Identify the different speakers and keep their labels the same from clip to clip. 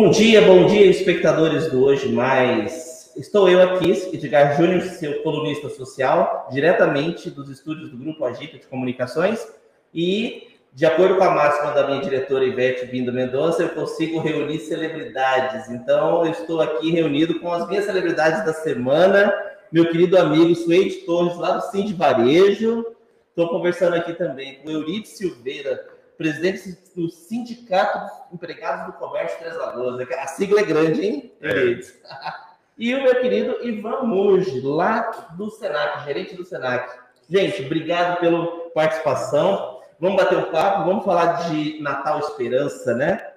Speaker 1: Bom dia, bom dia, espectadores do Hoje Mais. Estou eu aqui, Edgar Júnior, seu colunista social, diretamente dos estúdios do Grupo Agita de Comunicações. E, de acordo com a máxima da minha diretora Ivete Bindo Mendonça, eu consigo reunir celebridades. Então, eu estou aqui reunido com as minhas celebridades da semana, meu querido amigo Suede Torres, lá do Sim de Varejo. Estou conversando aqui também com Euridice Silveira, presidente do Sindicato dos Empregados do Comércio Três Lagoas. A sigla é grande, hein? É. E o meu querido Ivan Muji, lá do Senac, gerente do Senac. Gente, obrigado pela participação. Vamos bater um papo, vamos falar de Natal Esperança, né?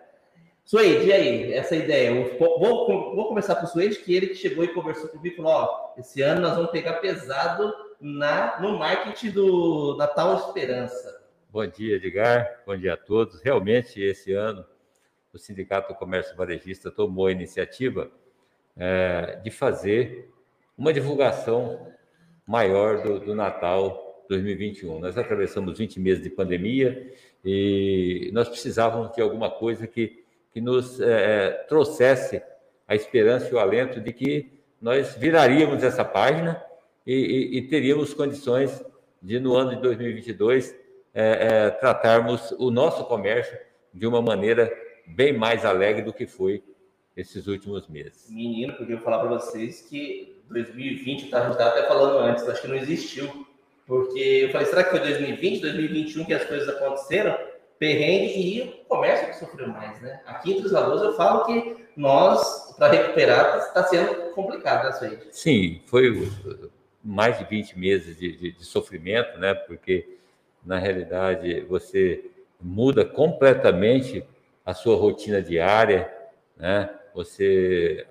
Speaker 1: Suede, e aí, essa ideia? Vou, vou, começar com o Suede, que ele que chegou e conversou comigo e falou: ó, esse ano nós vamos pegar pesado na, no marketing do Natal Esperança.
Speaker 2: Bom dia, Edgar. Bom dia a todos. Realmente, esse ano, o Sindicato do Comércio Varejista tomou a iniciativa é, de fazer uma divulgação maior do, do, Natal 2021. Nós atravessamos 20 meses de pandemia e nós precisávamos de alguma coisa que, que nos é, é trouxesse a esperança e o alento de que nós viraríamos essa página e, e, e teríamos condições de, no ano de 2022, é, é, tratarmos o nosso comércio de uma maneira bem mais alegre do que foi esses últimos meses.
Speaker 1: Menino, porque eu vou falar para vocês que 2020, tá, a gente estava até falando antes, acho que não existiu. Porque eu falei, será que foi 2020, 2021 que as coisas aconteceram? Perrengue e o comércio que sofreu mais, né? Aqui entre os valores eu falo que nós, para recuperar, está sendo complicado né, aí.
Speaker 2: Sim, foi mais de 20 meses de, de, de sofrimento, né? Porque na realidade, você muda completamente a sua rotina diária, né? Você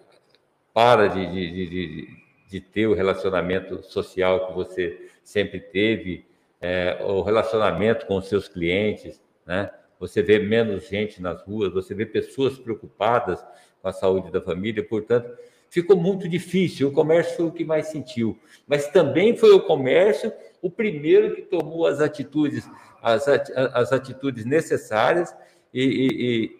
Speaker 2: para de, de, de, de ter o relacionamento social que você sempre teve, é, o relacionamento com os seus clientes, né? Você vê menos gente nas ruas, você vê pessoas preocupadas com a saúde da família, portanto, ficou muito difícil. O comércio foi o que mais sentiu, mas também foi o comércio o primeiro que tomou as atitudes, as, as atitudes necessárias e,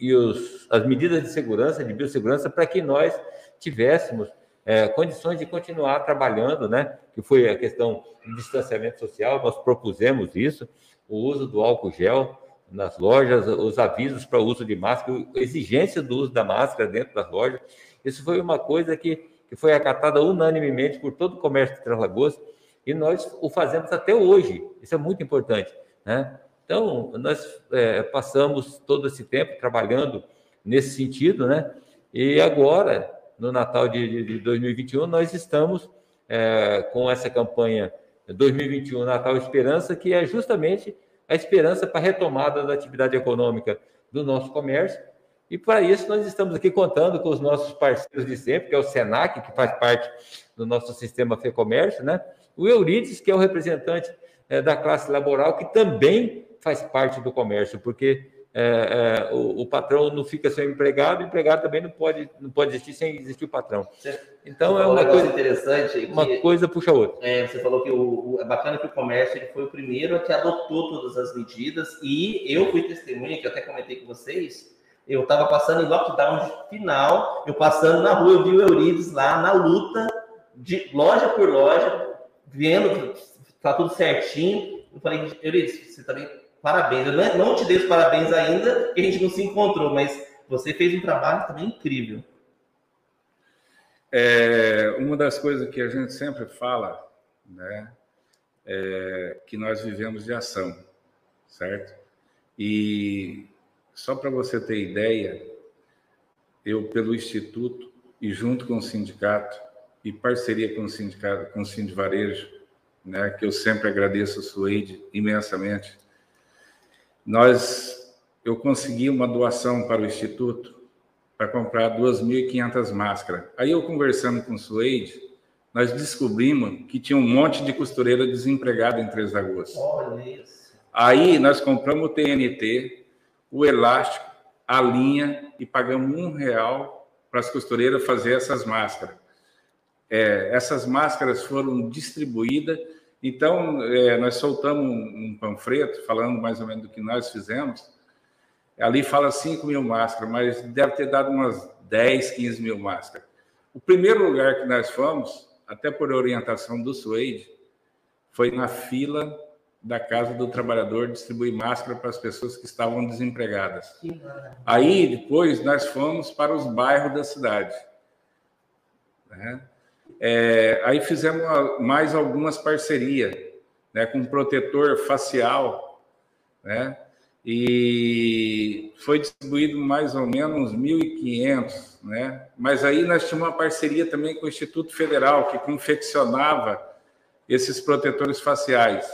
Speaker 2: e, e os, as medidas de segurança, de biossegurança, para que nós tivéssemos é, condições de continuar trabalhando, né? Que foi a questão do distanciamento social, nós propusemos isso, o uso do álcool gel nas lojas, os avisos para o uso de máscara, a exigência do uso da máscara dentro das lojas. Isso foi uma coisa que, que foi acatada unanimemente por todo o comércio de Três Lagoas e nós o fazemos até hoje. Isso é muito importante, né? Então, nós é, passamos todo esse tempo trabalhando nesse sentido, né? E agora, no Natal de, de 2021, nós estamos é, com essa campanha 2021 Natal Esperança, que é justamente a esperança para a retomada da atividade econômica do nosso comércio. E para isso nós estamos aqui contando com os nossos parceiros de sempre, que é o Senac, que faz parte do nosso sistema FEComércio, né? O Eurides, que é o representante é, da classe laboral, que também faz parte do comércio, porque é, é, o, o, patrão não fica sem empregado, o empregado também não pode, não pode existir sem existir o patrão.
Speaker 1: Então é uma coisa interessante.
Speaker 2: Uma que, coisa puxa a outra.
Speaker 1: É, você falou que o, o, é bacana que o comércio ele foi o primeiro que adotou todas as medidas e eu fui testemunha, que eu até comentei com vocês. Eu estava passando em lockdown final, eu passando na rua, eu vi o Eurides lá na luta, de loja por loja, vendo que tá tudo certinho. Eu falei, Euridice, você também, parabéns. Eu não te dei os parabéns ainda, porque a gente não se encontrou, mas você fez um trabalho também incrível.
Speaker 3: É, uma das coisas que a gente sempre fala, né, é que nós vivemos de ação, certo? E só para você ter ideia, eu, pelo Instituto e junto com o sindicato, e parceria com o sindicato, com o Sindicato Varejo, né, que eu sempre agradeço a Suede imensamente. Nós, eu consegui uma doação para o Instituto para comprar 2.500 máscaras. Aí eu conversando com o Suede, nós descobrimos que tinha um monte de costureira desempregada em Três Lagoas. Olha isso. Aí nós compramos o TNT, o elástico, a linha e pagamos um real para as costureiras fazer essas máscaras. É, essas máscaras foram distribuídas. Então, é, nós soltamos um, um, panfleto falando mais ou menos do que nós fizemos. Ali fala 5 mil máscaras, mas deve ter dado umas 10, 15 mil máscaras. O primeiro lugar que nós fomos, até por orientação do Suede, foi na fila da Casa do Trabalhador distribuir máscara para as pessoas que estavam desempregadas. Aí, depois, nós fomos para os bairros da cidade. Né? É, aí fizemos mais algumas parcerias né, com protetor facial, né? E foi distribuído mais ou menos 1.500, né? Mas aí nós tínhamos uma parceria também com o Instituto Federal, que confeccionava esses protetores faciais.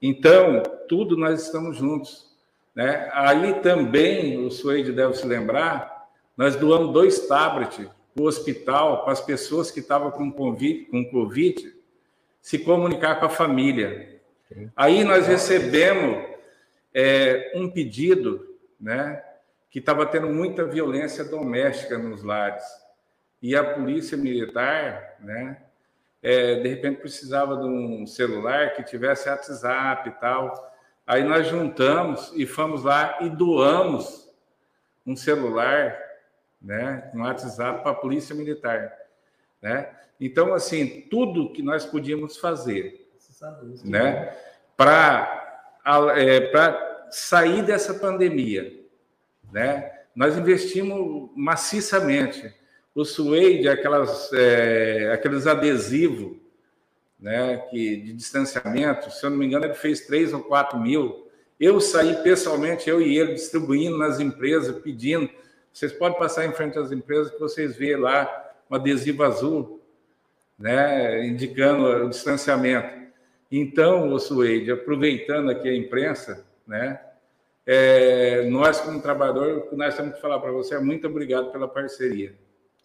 Speaker 3: Então, tudo nós estamos juntos. Né? Aí também, o Suede deve se lembrar, nós doamos dois tablets o hospital, para as pessoas que estavam com COVID, com COVID se comunicar com a família. Aí nós recebemos é, um pedido, né, que estava tendo muita violência doméstica nos lares. E a polícia militar, né, é, de repente precisava de um celular que tivesse WhatsApp e tal. Aí nós juntamos e fomos lá e doamos um celular né, um WhatsApp para a Polícia Militar. Né? Então, assim, tudo que nós podíamos fazer né, para é, sair dessa pandemia. Né? Nós investimos maciçamente. O Suede, aquelas, é, aqueles adesivos né, que, de distanciamento, se eu não me engano, ele fez 3 ou 4 mil. Eu saí pessoalmente, eu e ele, distribuindo nas empresas, pedindo vocês podem passar em frente às empresas que vocês vê lá um adesivo azul, né, indicando o distanciamento. Então, o Suede, aproveitando aqui a imprensa, né, é, nós como trabalhador, o que nós temos que falar para você é muito obrigado pela parceria.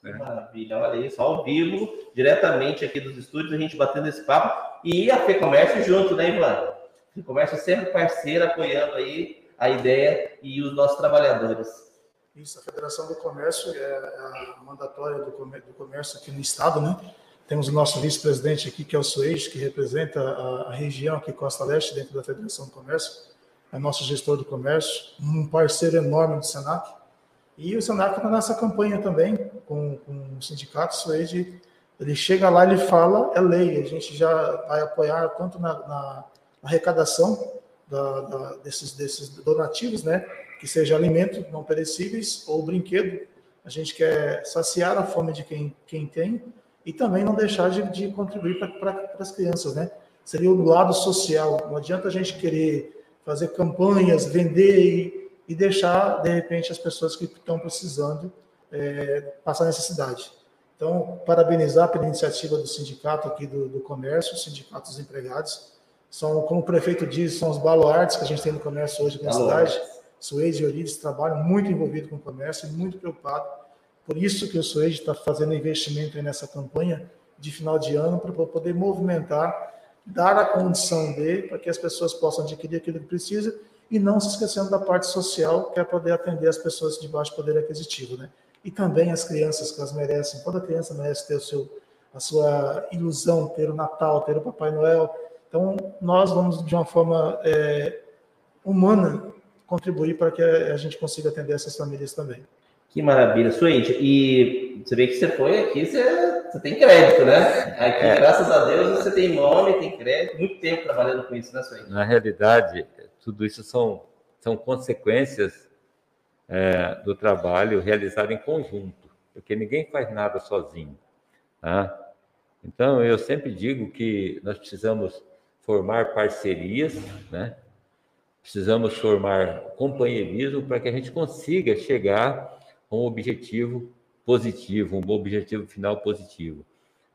Speaker 1: Né? Maravilha, olha isso, ao vivo, diretamente aqui dos estúdios, a gente batendo esse papo e a FEComércio junto, né, Ivan? FEComércio sempre parceira, apoiando aí a ideia e os nossos trabalhadores.
Speaker 4: Isso, a Federação do Comércio é a mandatória do comércio aqui no estado, né? Temos o nosso vice-presidente aqui, que é o Suez, que representa a, região aqui, Costa Leste, dentro da Federação do Comércio. É nosso gestor do comércio, um parceiro enorme do Senac. E o Senac está nessa campanha também, com, com o sindicato Suez. Ele chega lá, ele fala, é lei. A gente já vai apoiar tanto na, na arrecadação da, da, desses, desses donativos, né? Que seja alimento não perecíveis ou brinquedo. A gente quer saciar a fome de quem, quem tem e também não deixar de, de contribuir para as crianças, né? Seria o lado social. Não adianta a gente querer fazer campanhas, vender e, e deixar, de repente, as pessoas que estão precisando é, passar necessidade. Então, parabenizar pela iniciativa do sindicato aqui do, do comércio, sindicato dos empregados. São, como o prefeito diz, são os baluartes que a gente tem no comércio hoje na cidade Suede e Orides trabalham muito envolvido com o comércio e muito preocupado. Por isso que o Suede está fazendo investimento nessa campanha de final de ano para poder movimentar, dar a condição de para que as pessoas possam adquirir aquilo que precisa e não se esquecendo da parte social, que é poder atender as pessoas de baixo poder aquisitivo, né? E também as crianças que elas merecem. Toda criança merece ter o seu, a sua ilusão, ter o Natal, ter o Papai Noel. Então, nós vamos de uma forma é, humana contribuir para que a gente consiga atender essas famílias também.
Speaker 1: Que maravilha, Suíte. E você vê que você foi aqui, você, você tem crédito, né? Aqui, é. graças a Deus, você tem nome, tem crédito, muito tempo trabalhando com isso, né, Suíte?
Speaker 2: Na realidade, tudo isso são, são consequências é, do trabalho realizado em conjunto, porque ninguém faz nada sozinho. Tá? Então, eu sempre digo que nós precisamos formar parcerias, né? Precisamos formar companheirismo para que a gente consiga chegar a um objetivo positivo, um objetivo final positivo.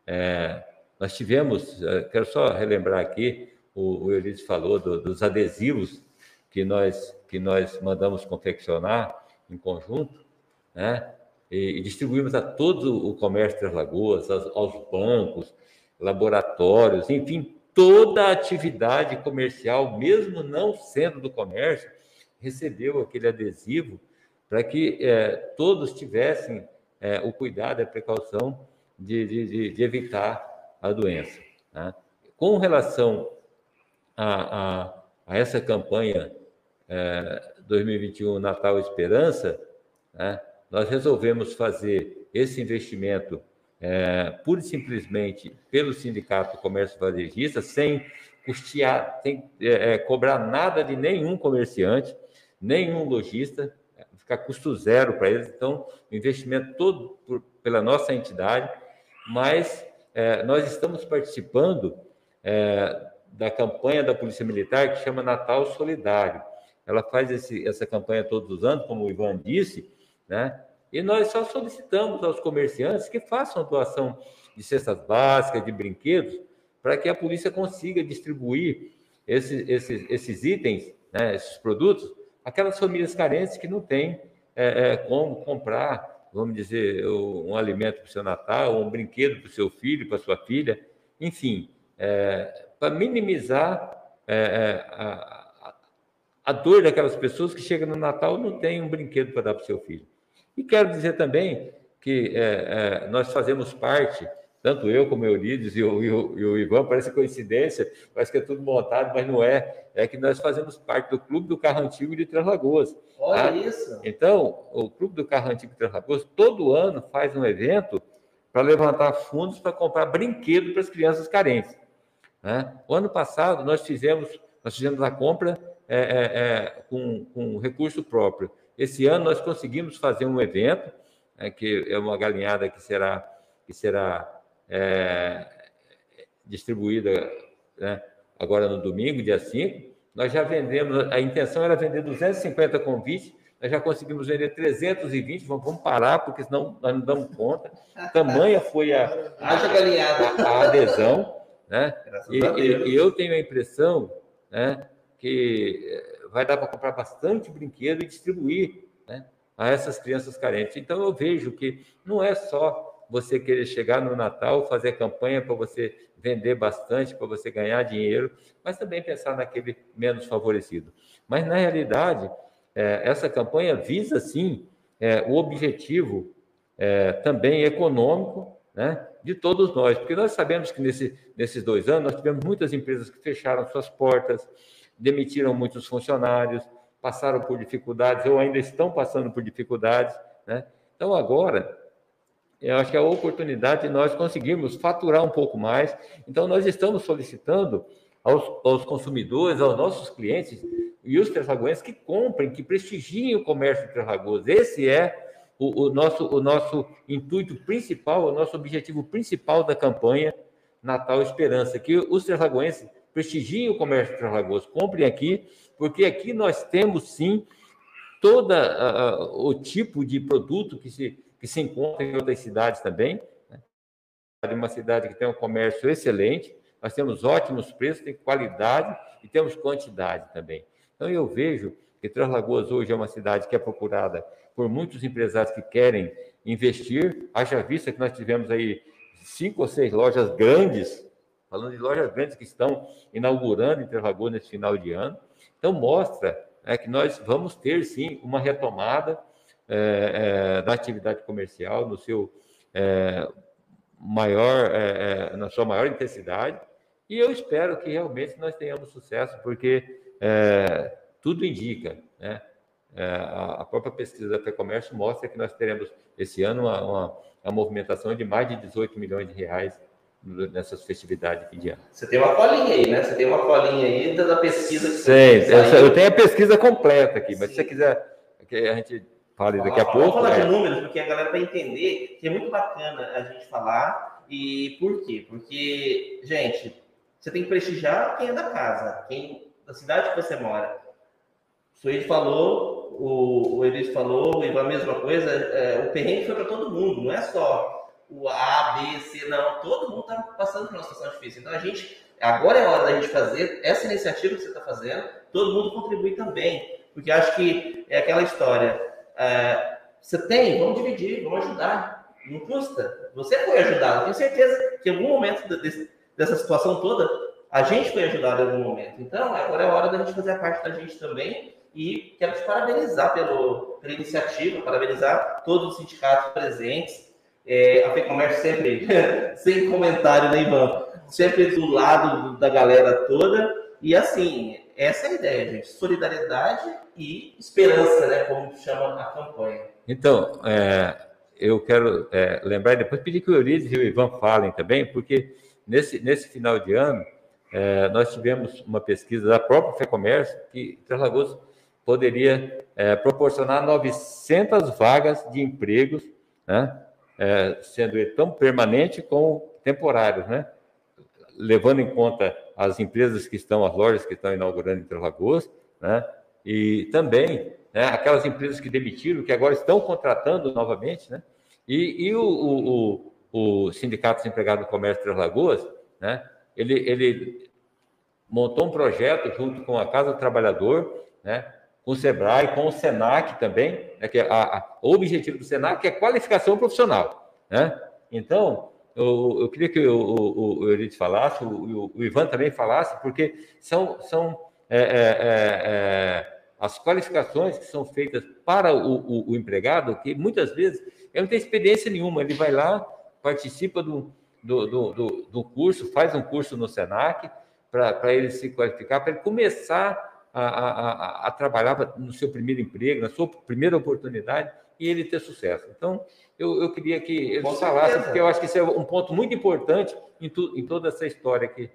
Speaker 2: É, nós tivemos, é, quero só relembrar aqui, o, o Eurides falou do, dos adesivos que nós, que nós mandamos confeccionar em conjunto, né? E, e distribuímos a todo o comércio das lagoas, aos, aos bancos, laboratórios, enfim, toda atividade comercial, mesmo não sendo do comércio, recebeu aquele adesivo para que é, todos tivessem é, o cuidado e a precaução de, de, de evitar a doença. Né? Com relação a, a, a essa campanha é, 2021 Natal Esperança, né, nós resolvemos fazer esse investimento é, pura e simplesmente pelo Sindicato Comércio Varejista, sem custear, sem é, é, cobrar nada de nenhum comerciante, nenhum lojista, ficar custo zero para eles. Então, o investimento todo por, pela nossa entidade, mas é, nós estamos participando é, da campanha da Polícia Militar que chama Natal Solidário. Ela faz esse, essa campanha todos os anos, como o Ivan disse, né? E nós só solicitamos aos comerciantes que façam doação de cestas básicas, de brinquedos, para que a polícia consiga distribuir esses, esses, esses itens, né, esses produtos, aquelas famílias carentes que não têm é, é, como comprar, vamos dizer, um alimento para o seu Natal, um brinquedo para o seu filho, para a sua filha, enfim, é, para minimizar é, é, a, a, dor daquelas pessoas que chegam no Natal e não tem um brinquedo para dar para o seu filho. E quero dizer também que é, nós fazemos parte tanto eu como Eurides e o, e, o, e o, Ivan, parece coincidência, parece que é tudo montado, mas não é. É que nós fazemos parte do Clube do Carro Antigo de Três Lagoas.
Speaker 1: Olha tá? isso!
Speaker 2: Então, o Clube do Carro Antigo de Três Lagoas, todo ano faz um evento para levantar fundos para comprar brinquedo para as crianças carentes. Né? O ano passado, nós fizemos, nós fizemos a compra é, é, é, com, com recurso próprio. Esse ano, nós conseguimos fazer um evento, né, que é uma galinhada que será, que será é, distribuída né, agora no domingo, dia 5. Nós já vendemos, a intenção era vender 250 convites, nós já conseguimos vender 320, vamos parar, porque senão nós não damos conta. Tamanha foi a, a, a adesão. Né? E, e, e, eu tenho a impressão né, que vai dar para comprar bastante brinquedo e distribuir né, a essas crianças carentes. Então, eu vejo que não é só você querer chegar no Natal, fazer campanha para você vender bastante, para você ganhar dinheiro, mas também pensar naquele menos favorecido. Mas, na realidade, é, essa campanha visa, sim, é, o objetivo é, também econômico né, de todos nós, porque nós sabemos que nesse, nesses dois anos nós tivemos muitas empresas que fecharam suas portas, demitiram muitos funcionários, passaram por dificuldades ou ainda estão passando por dificuldades. Né? Então, agora, eu acho que é a oportunidade de nós conseguirmos faturar um pouco mais. Então, nós estamos solicitando aos, aos consumidores, aos nossos clientes e os terragoenses que comprem, que prestigiem o comércio de. Esse é o, o, nosso, o nosso intuito principal, o nosso objetivo principal da campanha Natal Esperança, que os terragoenses prestigiem o comércio de Terragoas, comprem aqui, porque aqui nós temos sim todo o tipo de produto que se que se encontra em outras cidades também. Né? Uma cidade que tem um comércio excelente, nós temos ótimos preços, tem qualidade e temos quantidade também. Então, eu vejo que Três Lagoas hoje é uma cidade que é procurada por muitos empresários que querem investir. Haja vista que nós tivemos aí cinco ou seis lojas grandes, falando de lojas grandes que estão inaugurando em Lagoas nesse final de ano. Então, mostra né, que nós vamos ter, sim, uma retomada é, é, da atividade comercial no seu é, maior, é, é, na sua maior intensidade. E eu espero que realmente nós tenhamos sucesso, porque é, tudo indica, né? a própria pesquisa da FEComércio mostra que nós teremos esse ano uma, uma, uma movimentação de mais de 18 milhões de reais nessas festividades de ano.
Speaker 1: Você tem uma colinha aí, né? Você tem uma colinha aí da pesquisa que
Speaker 2: você Sim, eu tenho a pesquisa completa aqui, mas Sim. se você quiser que a gente Fale daqui a pouco. Vamos
Speaker 1: falar é. de números, porque a galera vai entender que é muito bacana a gente falar. E por quê? Porque, gente, você tem que prestigiar quem é da casa, quem da cidade que você mora. O Suede falou, o, o Elis falou, o Ivan a mesma coisa. É, o perrengue foi para todo mundo, não é só o A, B, C, não. Todo mundo está passando por uma situação difícil. Então a gente, agora é a hora da gente fazer essa iniciativa que você está fazendo, todo mundo contribui também. Porque acho que é aquela história é, você tem, vamos dividir, vamos ajudar. Não custa. Você foi ajudado. tenho certeza que em algum momento dessa situação toda, a gente foi ajudado em algum momento. Então, agora é a hora da gente fazer a parte da gente também. E quero te parabenizar pelo, pela iniciativa, parabenizar todos os sindicatos presentes. É, a FEComércio sempre, sem comentário, né, Ivan? Sempre do lado da galera toda. E assim, essa é a ideia, gente. Solidariedade e esperança, né? Como chama a campanha.
Speaker 2: Então, é, eu quero é, lembrar depois pedir que o Eurides e o Ivan falem também, porque nesse, nesse final de ano é, nós tivemos uma pesquisa da própria FEComércio que Lagoas poderia é, proporcionar 900 vagas de empregos, né? É, sendo tão permanente como temporários, né? levando em conta as empresas que estão, as lojas que estão inaugurando em Lagoas, né? e também né, aquelas empresas que demitiram, que agora estão contratando novamente, né? e, e o, o, o, o Sindicato dos Empregados do Comércio de Três Lagoas, né? ele, ele montou um projeto junto com a Casa do Trabalhador, né? Com o SEBRAE, com o SENAC também, né? que é a, a, o objetivo do SENAC é qualificação profissional. Né? Então, eu, eu queria que o, o, o falasse, o, o, Ivan também falasse, porque são, são é, é, é, é, as qualificações que são feitas para o, o, empregado, que muitas vezes ele não tem experiência nenhuma, ele vai lá, participa do, do, do, do, do curso, faz um curso no SENAC, para ele se qualificar, para ele começar a, a, a, trabalhar no seu primeiro emprego, na sua primeira oportunidade, e ele ter sucesso. Então, eu, eu queria que eles falassem, porque eu acho que isso é um ponto muito importante em, tu, em toda essa história que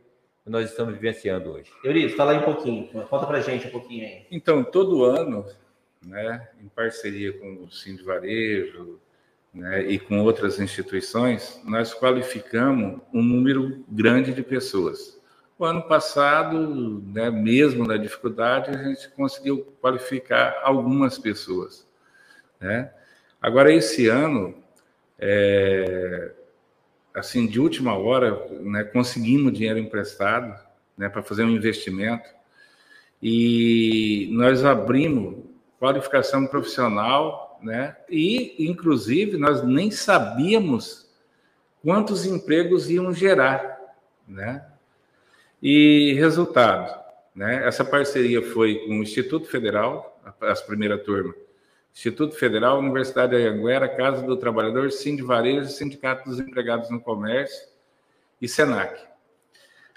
Speaker 2: nós estamos vivenciando hoje.
Speaker 1: Eurico, fala aí um pouquinho, conta para gente um pouquinho aí.
Speaker 3: Então, todo ano, né, em parceria com o Sim de Varejo né, e com outras instituições, nós qualificamos um número grande de pessoas. O ano passado, né, mesmo na dificuldade, a gente conseguiu qualificar algumas pessoas. Né? Agora, esse ano, é, assim, de última hora, né, conseguimos dinheiro emprestado né, para fazer um investimento e nós abrimos qualificação profissional, né, e, inclusive, nós nem sabíamos quantos empregos iam gerar, né? E resultado, né? Essa parceria foi com o Instituto Federal, as primeira turma, Instituto Federal, Universidade de Anguera, Casa do Trabalhador, Sind Varejo, Sindicato dos Empregados no Comércio e Senac.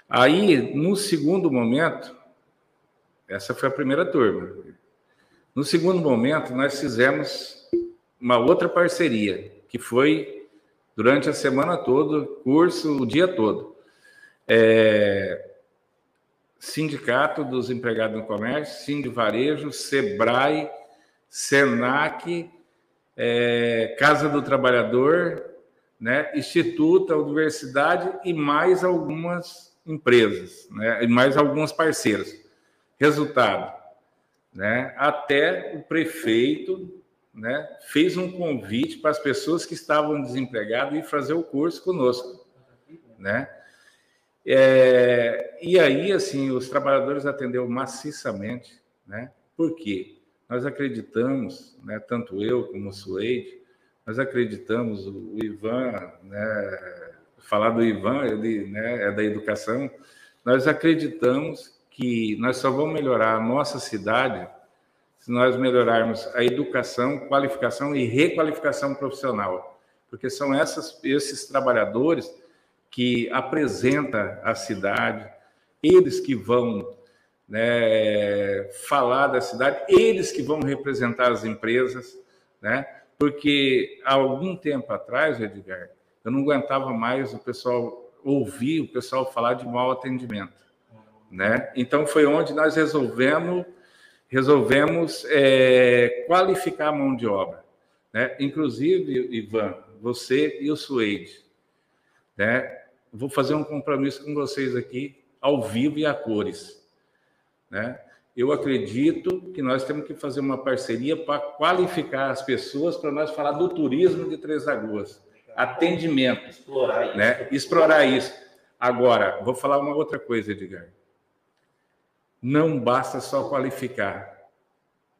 Speaker 3: Aí, no segundo momento, essa foi a primeira turma. No segundo momento, nós fizemos uma outra parceria, que foi durante a semana toda, curso o dia todo. É, Sindicato dos Empregados no Comércio, Sind Varejo, Sebrae, Senac, é, Casa do Trabalhador, né, Instituto, Universidade e mais algumas empresas, né, e mais alguns parceiros. Resultado, né, até o prefeito né, fez um convite para as pessoas que estavam desempregadas ir fazer o curso conosco, né? É, e aí, assim, os trabalhadores atenderam maciçamente, né? Por quê? Nós acreditamos, né, tanto eu como o Suede, nós acreditamos, o Ivan, né, falar do Ivan, ele né, é da educação, nós acreditamos que nós só vamos melhorar a nossa cidade se nós melhorarmos a educação, qualificação e requalificação profissional, porque são essas, esses trabalhadores que apresentam a cidade, eles que vão né, falar da cidade, eles que vão representar as empresas, né? Porque há algum tempo atrás, Edgar, eu não aguentava mais o pessoal ouvir o pessoal falar de mau atendimento, né? Então foi onde nós resolvemos resolvemos é, qualificar a mão de obra, né? Inclusive, Ivan, você e o Suede, né? Vou fazer um compromisso com vocês aqui ao vivo e a cores né? Eu acredito que nós temos que fazer uma parceria para qualificar as pessoas para nós falar do turismo de Três Lagoas, atendimento, explorar isso. Né? Explorar isso. Agora, vou falar uma outra coisa, Edgar. Não basta só qualificar.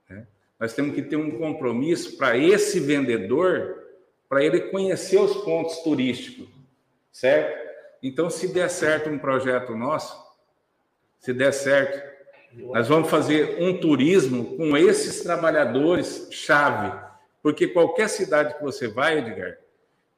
Speaker 3: Né? Nós temos que ter um compromisso para esse vendedor, para ele conhecer os pontos turísticos, certo? Então, se der certo um projeto nosso, se der certo nós vamos fazer um turismo com esses trabalhadores chave, porque qualquer cidade que você vai, Edgar,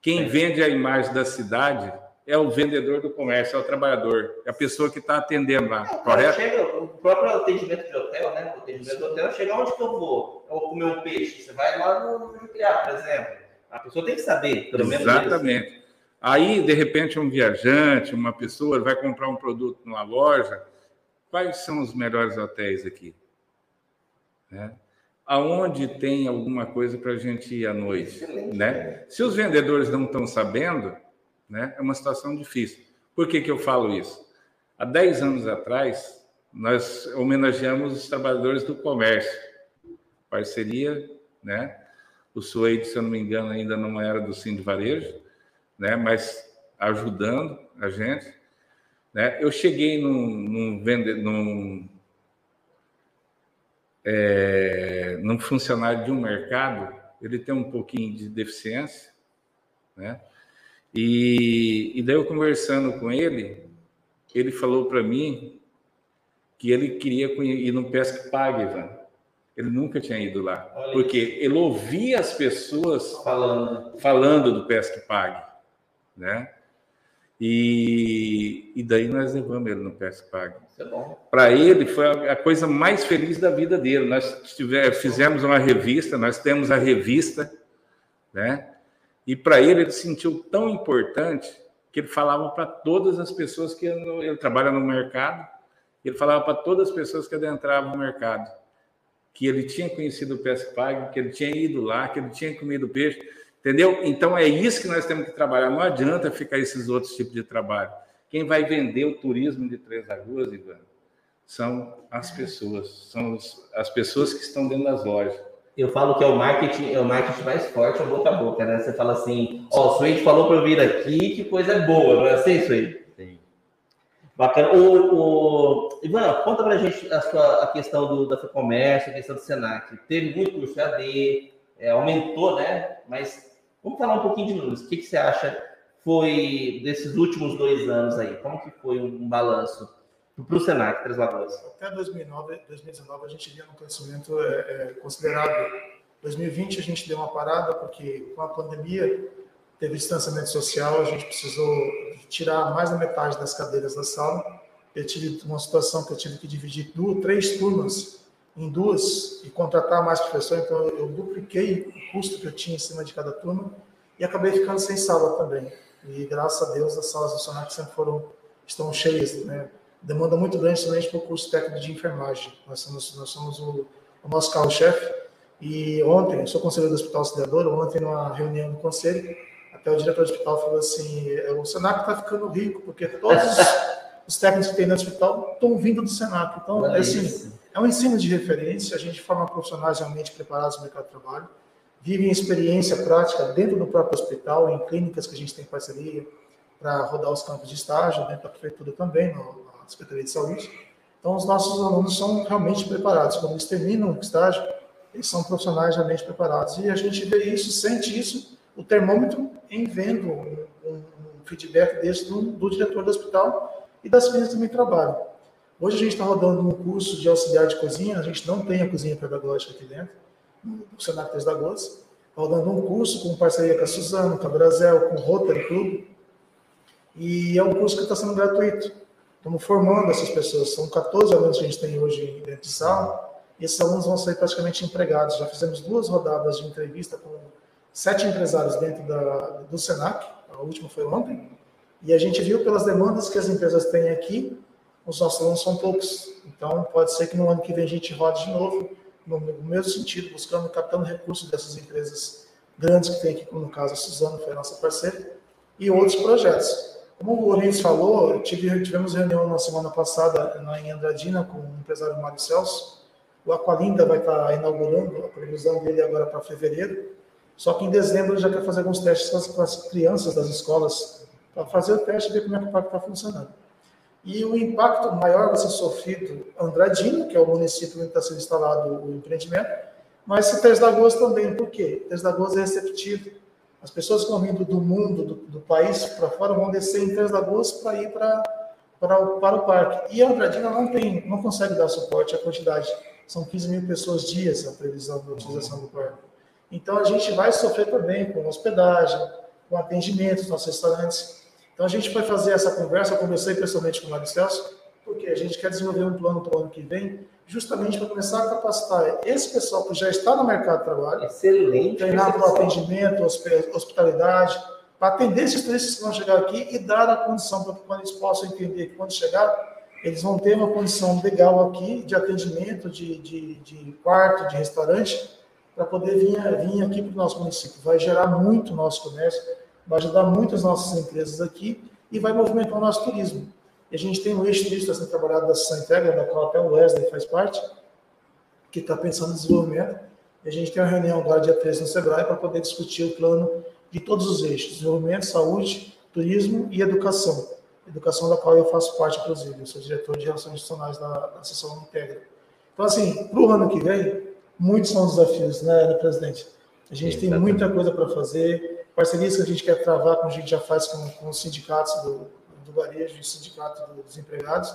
Speaker 3: quem vende a imagem da cidade é o vendedor do comércio, é o trabalhador, é a pessoa que está atendendo lá,
Speaker 1: É,
Speaker 3: correto?
Speaker 1: Chega, o próprio atendimento de hotel, né? O atendimento de hotel, chega onde que eu vou? Eu vou comer um peixe. Você vai lá no nuclear, por exemplo. A pessoa tem que saber, pelo menos. isso.
Speaker 3: Aí, de repente, um viajante, uma pessoa vai comprar um produto numa loja. Quais são os melhores hotéis aqui? Né? Aonde tem alguma coisa para a gente ir à noite?
Speaker 1: Excelente.
Speaker 3: Né? Se os vendedores não estão sabendo, né, é uma situação difícil. Por que, que eu falo isso? Há 10 anos atrás, nós homenageamos os trabalhadores do comércio. Parceria, né? O Suede, se eu não me engano, ainda não era do Sim de Varejo, né? mas ajudando a gente. Né? Eu cheguei num, num, vende, num, é, num funcionário de um mercado, ele tem um pouquinho de deficiência, né? E, e daí eu conversando com ele, ele falou para mim que ele queria ir no Pesca Pague, Ivan. Ele nunca tinha ido lá,
Speaker 1: Olha
Speaker 3: porque ele ouvia as pessoas
Speaker 1: Falando.
Speaker 3: falando do Pesque Pague, né? E, e daí nós levamos ele no.
Speaker 1: Isso é.
Speaker 3: Para ele foi a a coisa mais feliz da vida dele. Nós tive- fizemos uma revista, nós temos a revista, né? E para ele ele sentiu tão importante que ele falava para todas as pessoas que ele ele trabalha no mercado, ele falava para todas as pessoas que adentravam no mercado que ele tinha conhecido o Pague, que ele tinha ido lá, que ele tinha comido peixe, entendeu? Então é isso que nós temos que trabalhar. Não adianta ficar esses outros tipos de trabalho. Quem vai vender o turismo de Três Lagoas, Ivan, são as pessoas, são os- as pessoas que estão dentro das lojas.
Speaker 1: Eu falo que é o marketing, é o marketing mais forte, é o boca a boca, né? Você fala assim, ó, o Suede falou para eu vir aqui, que coisa boa, não é assim, Suede?
Speaker 2: Sim.
Speaker 1: Bacana. O, o... Ivan, conta pra gente a, sua, a questão do, da comércio, a questão do Senac. Teve muito curso AD, é, aumentou, né? Mas vamos falar um pouquinho de números. O que, que você acha foi desses últimos dois anos aí? Como que foi um balanço para o Senac, Três Lagoas?
Speaker 4: Até 2009, 2019 a gente vinha num crescimento é, é, considerável. 2020 a gente deu uma parada porque com a pandemia teve distanciamento social, a gente precisou tirar mais da metade das cadeiras da sala. Eu tive uma situação que eu tive que dividir duas, três turmas em duas e contratar mais professor, então eu dupliquei o custo que eu tinha em cima de cada turma e acabei ficando sem sala também. E graças a Deus as salas do Sonac sempre foram estão cheias, né? Demanda muito grande somente para o curso técnico de enfermagem. Nós somos, nós somos o, o nosso carro-chefe. E ontem, eu sou conselheiro do Hospital Auxiliador, ontem numa reunião do conselho, até o diretor do hospital falou assim, o Senac está ficando rico, porque todos os técnicos que tem no hospital estão vindo do Senac. Então,
Speaker 1: Olha
Speaker 4: assim,
Speaker 1: isso.
Speaker 4: é um ensino de referência, a gente forma profissionais realmente preparados no mercado de trabalho, vivem experiência prática dentro do próprio hospital, em clínicas que a gente tem parceria para rodar os campos de estágio, dentro da prefeitura também, na Secretaria de Saúde. Então, os nossos alunos são realmente preparados. Quando eles terminam o estágio, eles são profissionais realmente preparados. E a gente vê isso, sente isso, o termômetro em vendo um, um- um feedback desse do, do diretor do hospital e das meninas também trabalham. Hoje a gente está rodando um curso de auxiliar de cozinha, a gente não tem a cozinha pedagógica aqui dentro, no Senac Três Lagoas. Está rodando um curso com parceria com a Suzano, com a Brasil, com o Rotary Club. E é um curso que está sendo gratuito. Estamos formando essas pessoas. São 14 alunos que a gente tem hoje dentro de sala. E esses alunos vão sair praticamente empregados. Já fizemos duas rodadas de entrevista com sete empresários dentro da, do Senac. A última foi ontem. E a gente viu pelas demandas que as empresas têm aqui, os nossos alunos são poucos. Então, pode ser que no ano que vem a gente rode de novo, no, mesmo sentido, buscando, captando recursos dessas empresas grandes que tem aqui, como no caso a Suzano, foi a nossa parceira, e outros projetos. Como o Lourenço falou, tive, tivemos reunião na semana passada na, em Andradina com o empresário Mário Celso. O Aqualinda vai estar inaugurando, a previsão dele é agora para fevereiro. Só que em dezembro ele já quer fazer alguns testes com as crianças das escolas, para fazer o teste e ver como é que o parque está funcionando. E o impacto maior vai ser sofrido Andradina, que é o município onde está sendo instalado o empreendimento, mas Três Lagoas também. Por quê? Três Lagoas é receptivo. As pessoas que vão vindo do mundo, do, do país para fora, vão descer em Três Lagoas para ir para, para, o, para o parque. E a Andradina não, tem, não consegue dar suporte à quantidade. São 15 mil pessoas dias a previsão da utilização do parque. Então a gente vai sofrer também com hospedagem, com atendimento nos nossos restaurantes. Então a gente vai fazer essa conversa, eu conversei pessoalmente com o Mário Celso, porque a gente quer desenvolver um plano para o ano que vem, justamente para começar a capacitar esse pessoal que já está no mercado de trabalho,
Speaker 1: Excelente.
Speaker 4: treinar para o atendimento, hospitalidade, para atender esses turistas que vão chegar aqui e dar a condição para que quando eles possam entender que quando chegar, eles vão ter uma condição legal aqui de atendimento, de, de, de quarto, de restaurante, para poder vir, vir aqui para o nosso município. Vai gerar muito o nosso comércio, vai ajudar muito as nossas empresas aqui e vai movimentar o nosso turismo. E a gente tem um eixo turístico sendo trabalhado da Sessão Integra, da qual até o Wesley faz parte, que está pensando em desenvolvimento. E a gente tem uma reunião agora, dia 13, no Sebrae, para poder discutir o plano de todos os eixos: desenvolvimento, saúde, turismo e educação. Educação da qual eu faço parte, inclusive. Eu sou diretor de Relações Institucionais da, da Sessão Integra. Então, assim, para o ano que vem, muitos são os desafios, né, presidente? A gente Sim, tem muita coisa para fazer, parcerias que a gente quer travar, como a gente já faz com, com os sindicatos do, do varejo e sindicato dos empregados,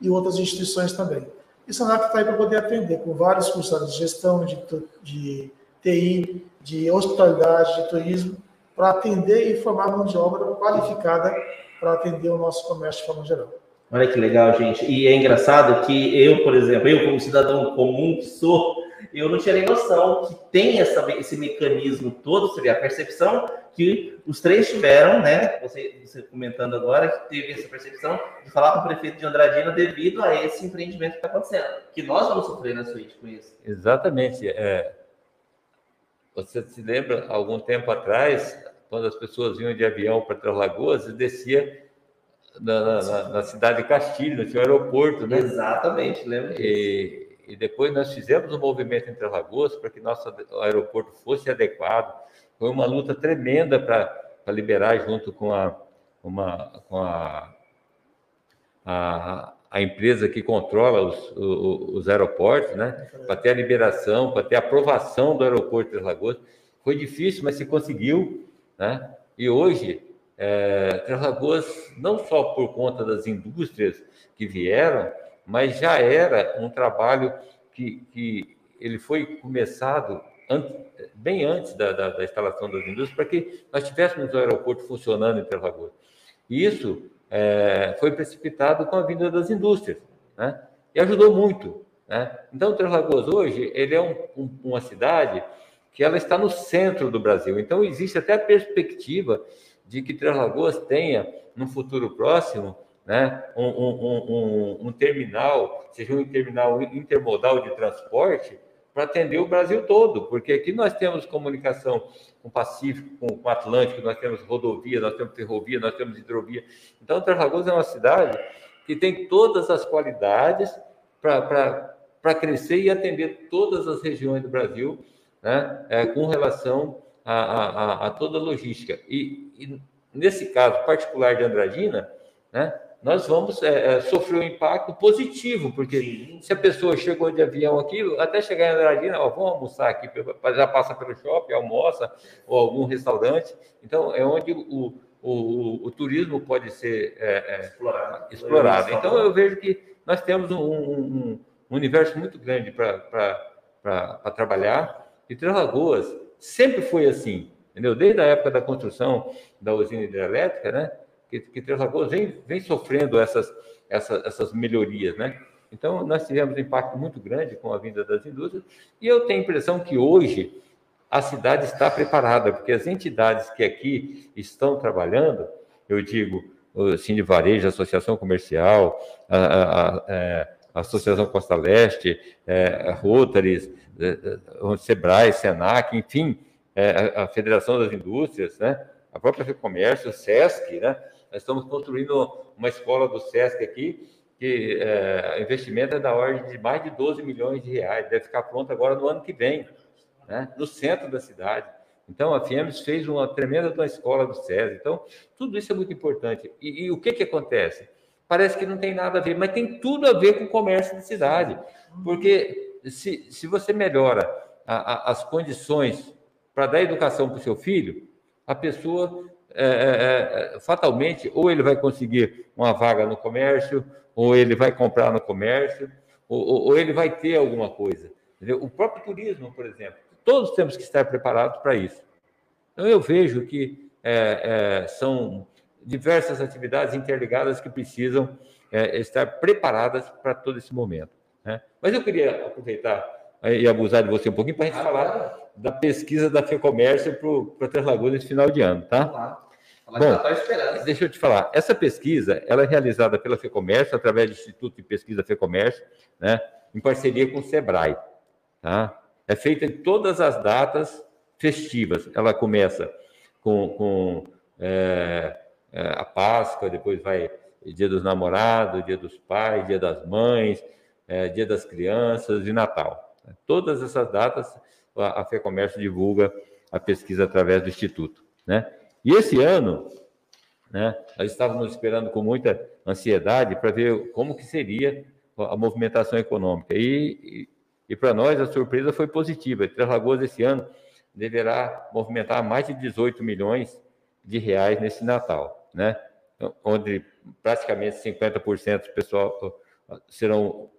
Speaker 4: e outras instituições também. E o Senac está aí para poder atender com vários cursos de gestão, de, de TI, de hospitalidade, de turismo, para atender e formar mão de obra qualificada para atender o nosso comércio de forma geral.
Speaker 1: Olha que legal, gente. E é engraçado que eu, por exemplo, eu como cidadão comum que sou, eu não tinha nem noção que tem essa, esse mecanismo todo, seria a percepção que os três tiveram, né? Você, você, comentando agora que teve essa percepção de falar com o prefeito de Andradina devido a esse empreendimento que está acontecendo, que nós vamos sofrer na suíte com isso.
Speaker 2: Exatamente. É, você se lembra, algum tempo atrás, quando as pessoas vinham de avião para Três Lagoas e descia na, na, na, cidade de Castilho, no aeroporto, né?
Speaker 1: Exatamente, lembro disso.
Speaker 2: E, e depois nós fizemos um movimento entre Lagoas para que nosso aeroporto fosse adequado. Foi uma luta tremenda para liberar junto com a, uma, com a, a, a empresa que controla os, os, os aeroportos, né? Para ter a liberação, para ter a aprovação do aeroporto de Lagoas. Foi difícil, mas se conseguiu, né? E hoje, é, Três Lagoas, não só por conta das indústrias que vieram, mas já era um trabalho que, que ele foi começado antes, bem antes da, da, da, instalação das indústrias, para que nós tivéssemos o aeroporto funcionando em Três E isso é, foi precipitado com a vinda das indústrias, né? e ajudou muito. Né? Então, Três Lagoas hoje ele é um, um, uma cidade que ela está no centro do Brasil. Então, existe até a perspectiva de que Três Lagoas tenha, no futuro próximo, né, um, um, um, um terminal, seja um terminal intermodal de transporte, para atender o Brasil todo, porque aqui nós temos comunicação com o Pacífico, com o Atlântico, nós temos rodovia, nós temos ferrovia, nós temos hidrovia. Então, Três é uma cidade que tem todas as qualidades para crescer e atender todas as regiões do Brasil, né, é, com relação a, a, a, toda a logística. E, e, nesse caso particular de Andradina, né, nós vamos é, é, sofrer um impacto positivo, porque Sim. se a pessoa chegou de avião aqui, até chegar em Andradina, ó, vamos almoçar aqui, já passa pelo shopping, almoça, ou algum restaurante. Então, é onde o, o, o turismo pode ser é, é explorado. explorado. Então, eu vejo que nós temos um, um, um universo muito grande para trabalhar, e Três Lagoas sempre foi assim, entendeu? Desde a época da construção da usina hidrelétrica, né? Que, que Três Lagoas vem, vem sofrendo essas, essas, essas melhorias, né? Então, nós tivemos um impacto muito grande com a vinda das indústrias, e eu tenho a impressão que hoje a cidade está preparada, porque as entidades que aqui estão trabalhando, eu digo, o Cine Varejo, a Associação Comercial, a, a, a, é, a Associação Costa Leste, é, a Rotaries, é, o Sebrae, Senac, enfim, é, a Federação das Indústrias, né? a própria Comércio, o SESC, né? Nós estamos construindo uma escola do SESC aqui, que é, investimento é da ordem de mais de 12 milhões de reais, deve ficar pronto agora no ano que vem, né? no centro da cidade. Então, a FIEMS fez uma tremenda uma escola do SESC. Então, tudo isso é muito importante. E, e, o que, que acontece? Parece que não tem nada a ver, mas tem tudo a ver com o comércio da cidade. Porque se, se você melhora a, a, as condições para dar educação para o seu filho, a pessoa é, é, é, fatalmente, ou ele vai conseguir uma vaga no comércio, ou ele vai comprar no comércio, ou, ou ele vai ter alguma coisa. Entendeu? O próprio turismo, por exemplo, todos temos que estar preparados para isso. Então, eu vejo que é, é, são diversas atividades interligadas que precisam é, estar preparadas para todo esse momento. Né? Mas eu queria aproveitar e abusar de você um pouquinho para a gente falar da pesquisa da FEComércio para Três Lagoas nesse final de ano, tá? Bom, tá deixa eu te falar, essa pesquisa ela é realizada pela FEComércio, através do Instituto de Pesquisa FEComércio, né, em parceria com o SEBRAE. Tá? É feita em todas as datas festivas. Ela começa com, com é, é, a Páscoa, depois vai Dia dos Namorados, Dia dos Pais, Dia das Mães, é, Dia das Crianças e Natal. Todas essas datas a, FEComércio divulga a pesquisa através do Instituto. Né? E esse ano, né, nós estávamos esperando com muita ansiedade para ver como que seria a movimentação econômica. E, e, e para nós a surpresa foi positiva. Três Lagoas esse ano deverá movimentar mais de 18 milhões de reais nesse Natal, né? onde praticamente 50% do pessoal serão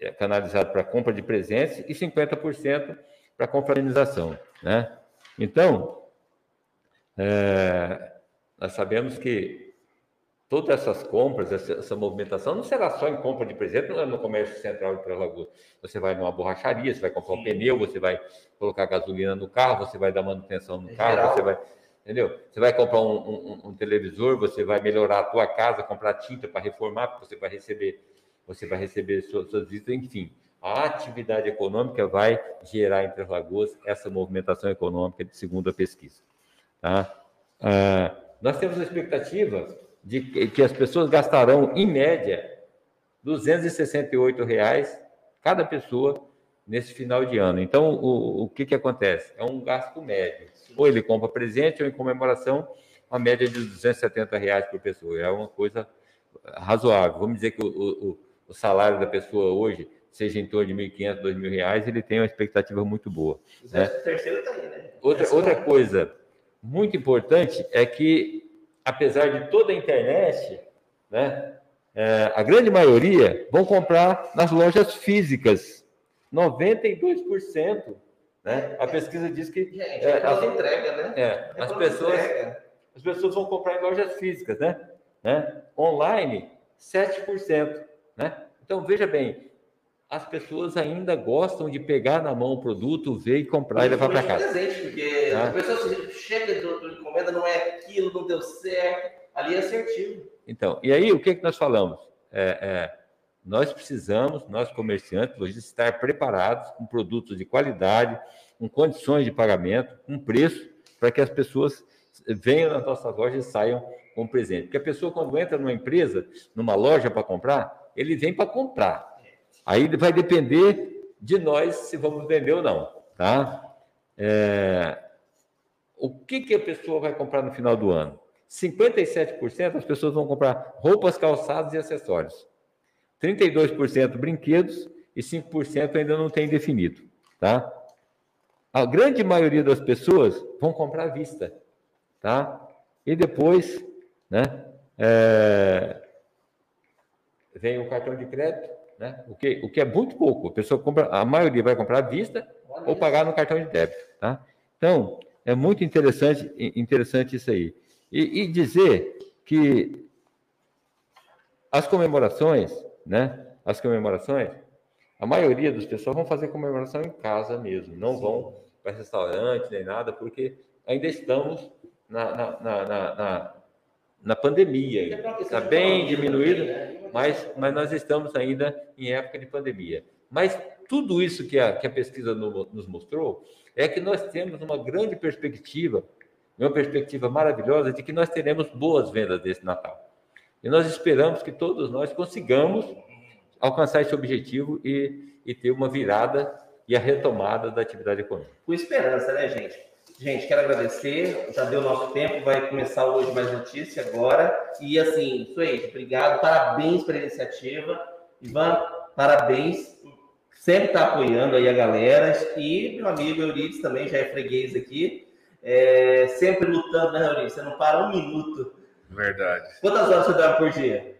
Speaker 2: é, canalizados para compra de presentes e 50% para confraternização. Né? Então, é, nós sabemos que todas essas compras, essa, essa, movimentação, não será só em compra de presente no, no comércio central de Três Lagoas. Você vai numa borracharia, você vai comprar um pneu, você vai colocar gasolina no carro, você vai dar manutenção no carro, geral. você vai. Entendeu? Você vai comprar um, um, um, televisor, você vai melhorar a tua casa, comprar tinta para reformar, porque você vai receber, você vai receber suas, suas visitas, enfim. A atividade econômica vai gerar em Três Lagoas essa movimentação econômica, segundo a pesquisa. Tá? Ah, nós temos a expectativa de que as pessoas gastarão, em média, 268 reais cada pessoa nesse final de ano. Então, o, o que, que acontece? É um gasto médio. Ou ele compra presente, ou em comemoração, uma média de 270 reais por pessoa. É uma coisa razoável. Vamos dizer que o, o, o salário da pessoa hoje seja em torno de 1.500, 2.000 reais, ele tem uma expectativa muito boa. Né? Terceiro tá aí, né? Outra, outra coisa muito importante é que, apesar de toda a internet, né, é, a grande maioria vão comprar nas lojas físicas. 92%. Né? A pesquisa diz que. Gente,
Speaker 1: é, as, entrega, né?
Speaker 2: É, é as, pessoas, as pessoas vão comprar em lojas físicas, né? né? Online, 7%. Né? Então, veja bem, as pessoas ainda gostam de pegar na mão o produto, ver e comprar e, e levar para casa.
Speaker 1: presente, porque tá? a pessoa chega do, encomenda, não é aquilo, não deu certo, ali é assertivo.
Speaker 2: Então, e aí o que, que nós falamos? É, é, nós precisamos, nós comerciantes, lojistas, estar preparados com produtos de qualidade, com condições de pagamento, com preço, para que as pessoas venham nas nossas lojas e saiam com presente. Porque a pessoa, quando entra numa empresa, numa loja para comprar, ele vem para comprar. Aí vai depender de nós se vamos vender ou não, tá? É... O que, que a pessoa vai comprar no final do ano? 57% as pessoas vão comprar roupas, calçados e acessórios. 32% brinquedos e 5% ainda não tem definido, tá? A grande maioria das pessoas vão comprar à vista, tá? E depois, né? É... Vem o cartão de crédito, né? O, que, o que é muito pouco. A pessoa compra, a maioria vai comprar à vista ou pagar no cartão de débito. Tá? Então, é muito interessante, interessante isso aí. E, e dizer que as comemorações, né? As comemorações, a maioria das pessoas vão fazer comemoração em casa mesmo, não Sim. vão para restaurante nem nada, porque ainda estamos na, na, na, na, na pandemia. Está bem diminuído. Mas, mas nós estamos ainda em época de pandemia. Mas tudo isso que a, que a pesquisa no, nos mostrou é que nós temos uma grande perspectiva, uma perspectiva maravilhosa de que nós teremos boas vendas desse Natal. E nós esperamos que todos nós consigamos alcançar esse objetivo e, e ter uma virada e a retomada da atividade econômica.
Speaker 1: Com esperança, né, gente? Gente, quero agradecer. Já deu nosso tempo, vai começar hoje mais notícia agora. E assim, Suede, obrigado, parabéns pela iniciativa. Ivan, parabéns. Sempre está apoiando aí a galera. E meu amigo Eurides também já é freguês aqui. É, sempre lutando, né, Eurides? Você não para um minuto.
Speaker 3: Verdade.
Speaker 1: Quantas horas você dorme por dia?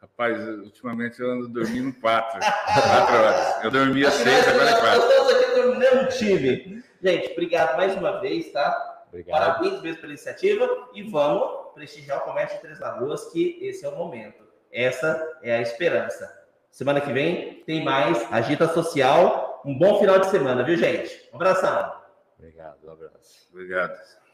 Speaker 3: Rapaz, ultimamente eu ando dormindo quatro. quatro horas. Eu dormia seis, agora é quatro.
Speaker 1: Estamos aqui no mesmo time. Gente, obrigado mais uma vez, tá?
Speaker 2: Obrigado.
Speaker 1: Parabéns mesmo pela iniciativa e vamos prestigiar o comércio de Três Lagoas, que esse é o momento. Essa é a esperança. Semana que vem tem mais Agita Social. Um bom final de semana, viu, gente? Um abração.
Speaker 2: Obrigado, um abraço.
Speaker 3: Obrigado.